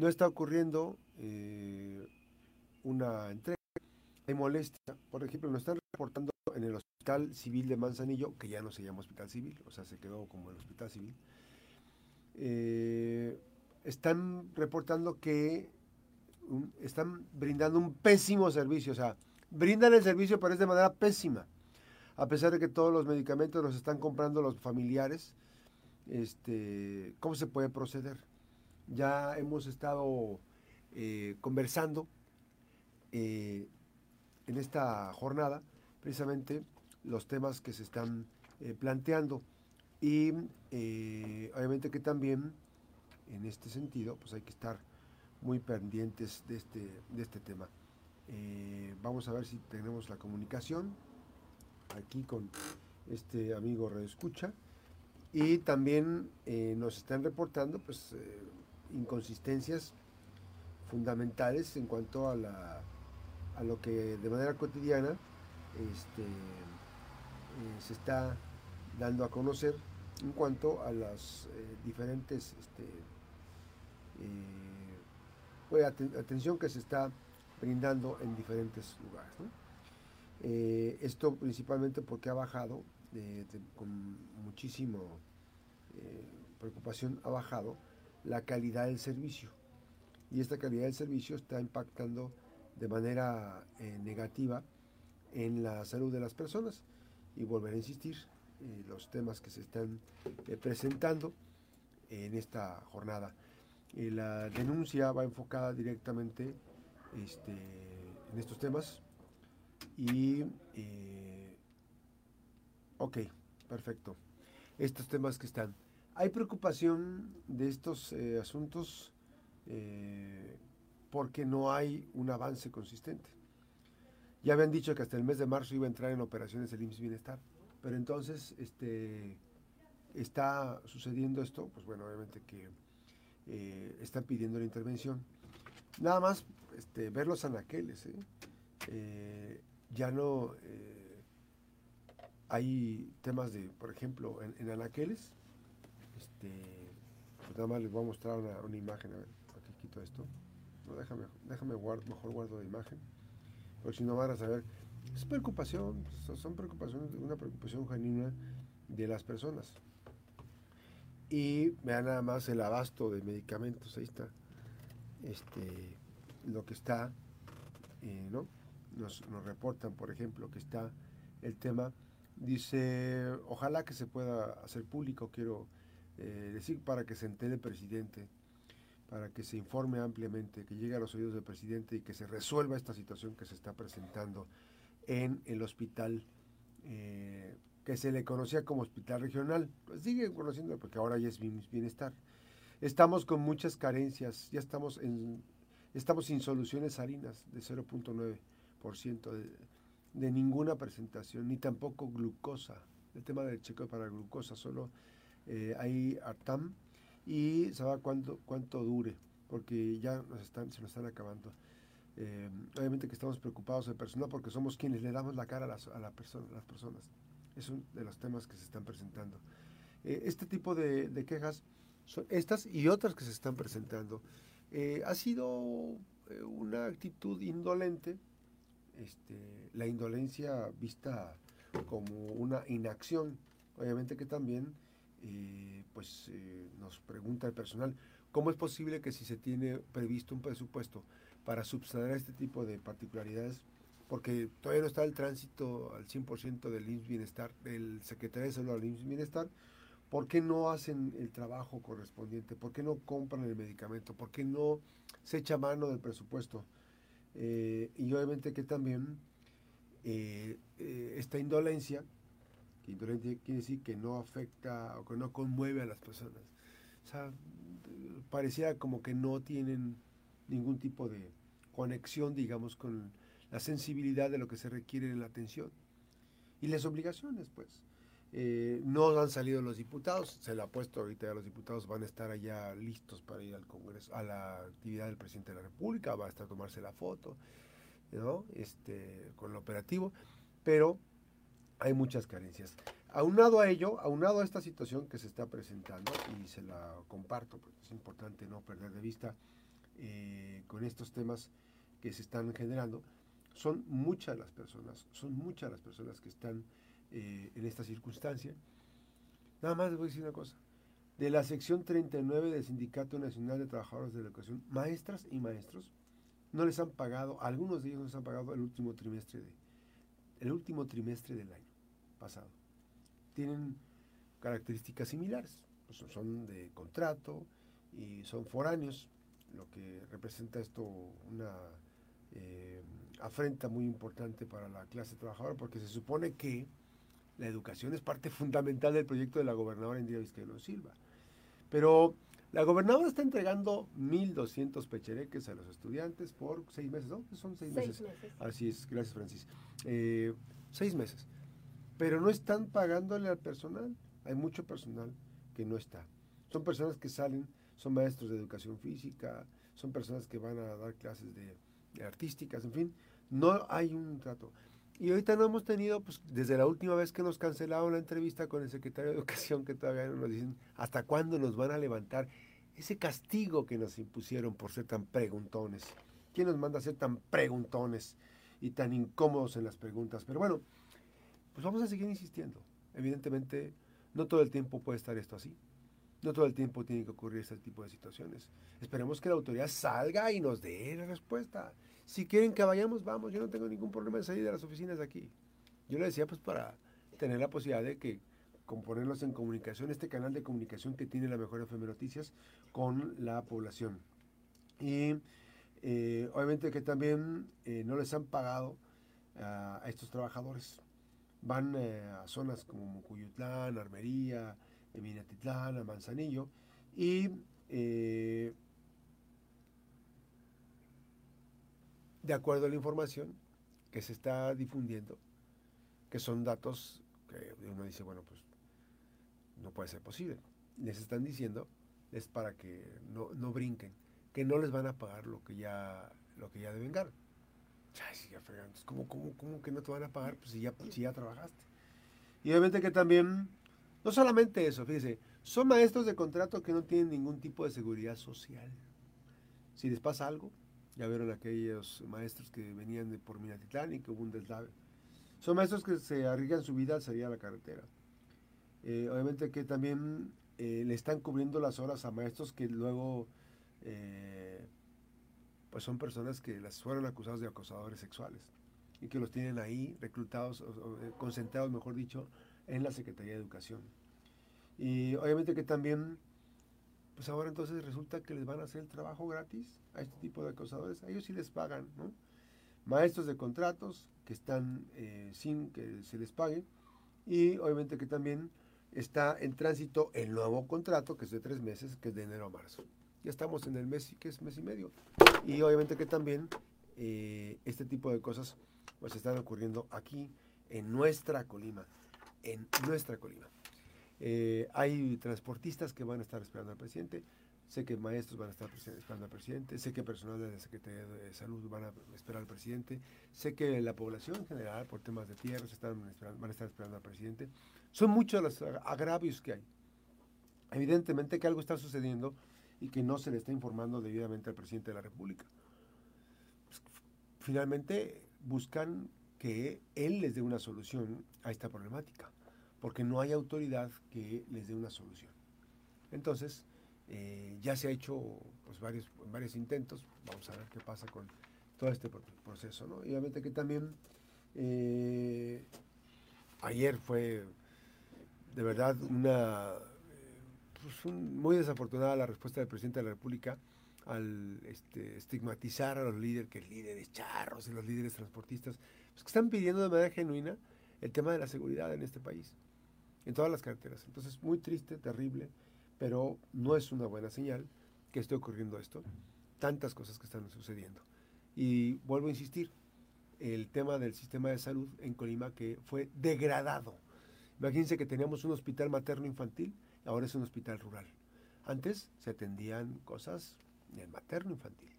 no está ocurriendo eh, una entrega. Hay molestia. Por ejemplo, nos están reportando en el Hospital Civil de Manzanillo, que ya no se llama Hospital Civil, o sea, se quedó como el Hospital Civil. Eh, están reportando que están brindando un pésimo servicio, o sea, brindan el servicio, pero es de manera pésima. A pesar de que todos los medicamentos los están comprando los familiares, este, ¿cómo se puede proceder? Ya hemos estado eh, conversando eh, en esta jornada precisamente los temas que se están eh, planteando y obviamente que también en este sentido pues hay que estar muy pendientes de este, de este tema. vamos a ver si tenemos la comunicación aquí con este amigo Escucha y también nos están reportando pues inconsistencias fundamentales en cuanto a, la, a lo que de manera cotidiana este, eh, se está dando a conocer en cuanto a las eh, diferentes este, eh, atención que se está brindando en diferentes lugares. esto principalmente porque ha bajado con muchísimo preocupación, ha bajado la calidad del servicio. Y esta calidad del servicio está impactando de manera eh, negativa en la salud de las personas. Y volver a insistir, eh, los temas que se están eh, presentando en esta jornada. la denuncia va enfocada directamente este, en estos temas. Y, ok, perfecto. Estos temas que están hay preocupación de estos eh, asuntos eh, porque no hay un avance consistente. Ya habían dicho que hasta el mes de marzo iba a entrar en operaciones el IMSS Bienestar, pero entonces este, está sucediendo esto, pues bueno, obviamente que eh, están pidiendo la intervención. Nada más este, ver los anaqueles, ya no hay temas de, por ejemplo, en, en anaqueles, este, pues nada más les voy a mostrar una, imagen, a ver, aquí quito esto. No, déjame, déjame mejor guardo la imagen, porque si no van a saber. Es preocupación, son preocupaciones, una preocupación genuina de las personas. Y vean nada más el abasto de medicamentos, ahí está. Este, lo que está, eh, ¿no? Nos, nos reportan, por ejemplo, que está el tema, dice, ojalá que se pueda hacer público, quiero eh, decir para que se entere el presidente, para que se informe ampliamente, que llegue a los oídos del presidente y que se resuelva esta situación que se está presentando en el hospital eh, que se le conocía como hospital regional. Pues sigue conociendo porque ahora ya es bienestar. Estamos con muchas carencias, ya estamos en estamos sin soluciones salinas de 0.9% de, de ninguna presentación, ni tampoco glucosa. El tema del chequeo para glucosa, solo eh, hay ARTAM y sabe cuánto, cuánto dure, porque ya nos están, se nos están acabando. Eh, obviamente que estamos preocupados de personal porque somos quienes le damos la cara a las, a la persona, las personas. Es uno de los temas que se están presentando. Eh, este tipo de, quejas, son estas y otras que se están presentando, ha sido una actitud indolente, este, la indolencia vista como una inacción. Obviamente que también eh, pues eh, nos pregunta el personal, ¿cómo es posible que si se tiene previsto un presupuesto para subsanar este tipo de particularidades, porque todavía no está el tránsito al 100% del IMSS Bienestar, del Secretario de Salud al IMSS Bienestar, ¿por qué no hacen el trabajo correspondiente? ¿Por qué no compran el medicamento? ¿Por qué no se echa mano del presupuesto? Eh, y obviamente que también esta indolencia quiere decir que no afecta o que no conmueve a las personas. O sea, parecía como que no tienen ningún tipo de conexión, digamos, con la sensibilidad de lo que se requiere en la atención. Y las obligaciones, pues. Eh, no han salido los diputados, se le ha puesto ahorita ya los diputados van a estar allá listos para ir al Congreso, a la actividad del presidente de la República, va a estar a tomarse la foto, ¿no? Este, con el operativo, pero hay muchas carencias. Aunado a ello, aunado a esta situación que se está presentando, y se la comparto porque es importante no perder de vista, eh, con estos temas que se están generando, son muchas las personas, son muchas las personas que están eh, en esta circunstancia. Nada más les voy a decir una cosa. De la sección 39 del Sindicato Nacional de Trabajadores de la Educación, maestras y maestros no les han pagado, algunos de ellos no les han pagado el último trimestre de, el último trimestre del año pasado. Tienen características similares, pues son de contrato y son foráneos, lo que representa esto una eh, afrenta muy importante para la clase trabajadora, porque se supone que la educación es parte fundamental del proyecto de la gobernadora Indira Vizcaíno Silva. Pero la gobernadora está entregando 1.200 pechereques a los estudiantes por seis meses, ¿no? Son seis, meses. Así es, gracias Francis. Eh, seis meses. Pero no están pagándole al personal. Hay mucho personal que no está. Son personas que salen, son maestros de educación física, son personas que van a dar clases de, de artísticas, en fin. No hay un trato. Y ahorita no hemos tenido, pues desde la última vez que nos cancelaron la entrevista con el secretario de Educación, que todavía no nos dicen hasta cuándo nos van a levantar ese castigo que nos impusieron por ser tan preguntones. ¿Quién nos manda a ser tan preguntones y tan incómodos en las preguntas? Pero bueno, pues vamos a seguir insistiendo. Evidentemente, no todo el tiempo puede estar esto así. No todo el tiempo tiene que ocurrir este tipo de situaciones. Esperemos que la autoridad salga y nos dé la respuesta. Si quieren que vayamos, vamos. Yo no tengo ningún problema en salir de las oficinas de aquí. Yo le decía, pues para tener la posibilidad de que componernos en comunicación, este canal de comunicación que tiene la mejor FM Noticias con la población. Y eh, obviamente que también eh, no les han pagado a estos trabajadores. Van eh, a zonas como Mucuyutlán, Armería, Minatitlán, Manzanillo y de acuerdo a la información que se está difundiendo, que son datos que uno dice, bueno, pues no puede ser posible. Les están diciendo, es para que no, brinquen, que no les van a pagar lo que ya, lo que ya deben ganar. Ay, si ya ¿cómo, cómo, que no te van a pagar pues, si, ya, si ya trabajaste? Y obviamente que también, no solamente eso, fíjese, son maestros de contrato que no tienen ningún tipo de seguridad social. Si les pasa algo, ya vieron aquellos maestros que venían de por Minatitlán y que hubo un deslave. Son maestros que se arriesgan su vida al a la carretera. Eh, obviamente que también eh, le están cubriendo las horas a maestros que luego eh, pues son personas que las fueron acusados de acosadores sexuales y que los tienen ahí reclutados, concentrados, mejor dicho, en la Secretaría de Educación. Y obviamente que también pues ahora entonces resulta que les van a hacer el trabajo gratis a este tipo de acosadores. A ellos sí les pagan, ¿no? Maestros de contratos que están eh, sin que se les pague. Y obviamente que también está en tránsito el nuevo contrato, que es de tres meses, que es de enero a marzo. Ya estamos en el mes, que es mes y medio. Y obviamente que también eh, este tipo de cosas pues están ocurriendo aquí en nuestra Colima, en nuestra Colima. Eh, hay transportistas que van a estar esperando al presidente. Sé que maestros van a estar esperando al presidente. Sé que personal de la Secretaría de Salud van a esperar al presidente. Sé que la población en general, por temas de tierras, están van a estar esperando al presidente. Son muchos los agravios que hay. Evidentemente que algo está sucediendo y que no se le está informando debidamente al presidente de la República. Pues, finalmente buscan que él les dé una solución a esta problemática porque no hay autoridad que les dé una solución. Entonces, eh, ya se ha hecho pues, varios, varios intentos, vamos a ver qué pasa con todo este proceso. ¿no? Y obviamente que también eh, ayer fue de verdad una pues, muy desafortunada la respuesta del presidente de la República al este, estigmatizar a los líderes, que líderes charros y los líderes transportistas, pues, que están pidiendo de manera genuina el tema de la seguridad en este país en todas las carreteras. Entonces, muy triste, terrible, pero no es una buena señal que esté ocurriendo esto. Tantas cosas que están sucediendo. Y vuelvo a insistir, el tema del sistema de salud en Colima que fue degradado. Imagínense que teníamos un hospital materno infantil, ahora es un hospital rural. Antes se atendían cosas en el materno infantil,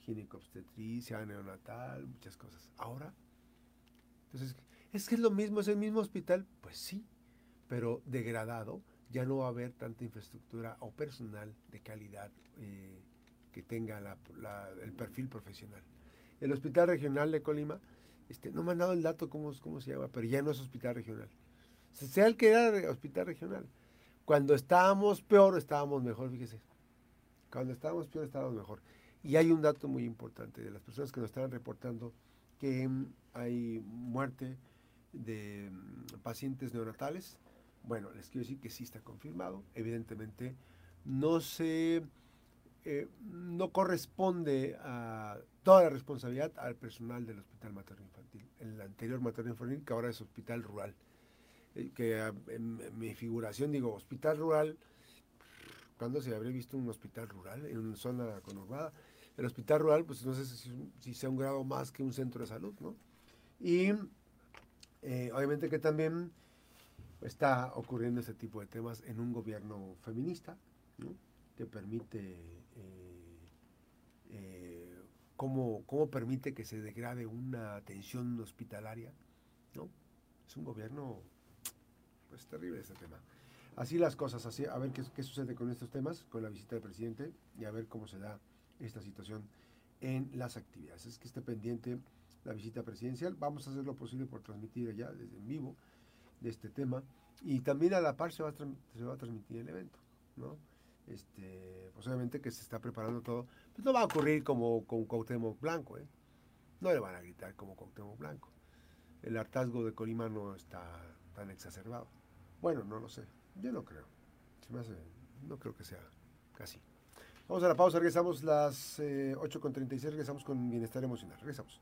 ginecobstetricia, neonatal, muchas cosas. Ahora, entonces, ¿es que es lo mismo, es el mismo hospital? Pues sí, pero degradado, ya no va a haber tanta infraestructura o personal de calidad eh, que tenga el perfil profesional. El Hospital Regional de Colima, este, no me han dado el dato cómo, se llama, pero ya no es hospital regional. Se sea el que era hospital regional. Cuando estábamos peor, estábamos mejor, fíjese. Cuando estábamos peor, estábamos mejor. Y hay un dato muy importante de las personas que nos están reportando que hay muerte de mm, pacientes neonatales. Bueno, les quiero decir que sí está confirmado. Evidentemente, no se eh, no corresponde a toda la responsabilidad al personal del Hospital Materno Infantil, el anterior Materno Infantil, que ahora es Hospital Rural. Que en, mi figuración digo, Hospital Rural, ¿cuándo se habría visto un hospital rural en una zona conurbada? El hospital rural, pues no sé si, sea un grado más que un centro de salud, ¿no? Y eh, obviamente que también está ocurriendo ese tipo de temas en un gobierno feminista, ¿no? que permite, eh, eh, cómo, permite que se degrade una atención hospitalaria, ¿no? Es un gobierno, pues terrible este tema. Así las cosas, así, a ver qué, qué sucede con estos temas, con la visita del presidente y a ver cómo se da esta situación en las actividades. Es que esté pendiente la visita presidencial. Vamos a hacer lo posible por transmitir allá desde en vivo de este tema. Y también a la par se va a, se va a transmitir el evento, ¿no? este, posiblemente que se está preparando todo, pues no va a ocurrir como con Cuauhtémoc Blanco, ¿eh? No le van a gritar como Cuauhtémoc Blanco. El hartazgo de Colima no está tan exacerbado. Bueno, no lo sé. Yo no creo. no creo que sea casi. Vamos a la pausa, regresamos las 8.36, eh, regresamos con bienestar emocional. Regresamos.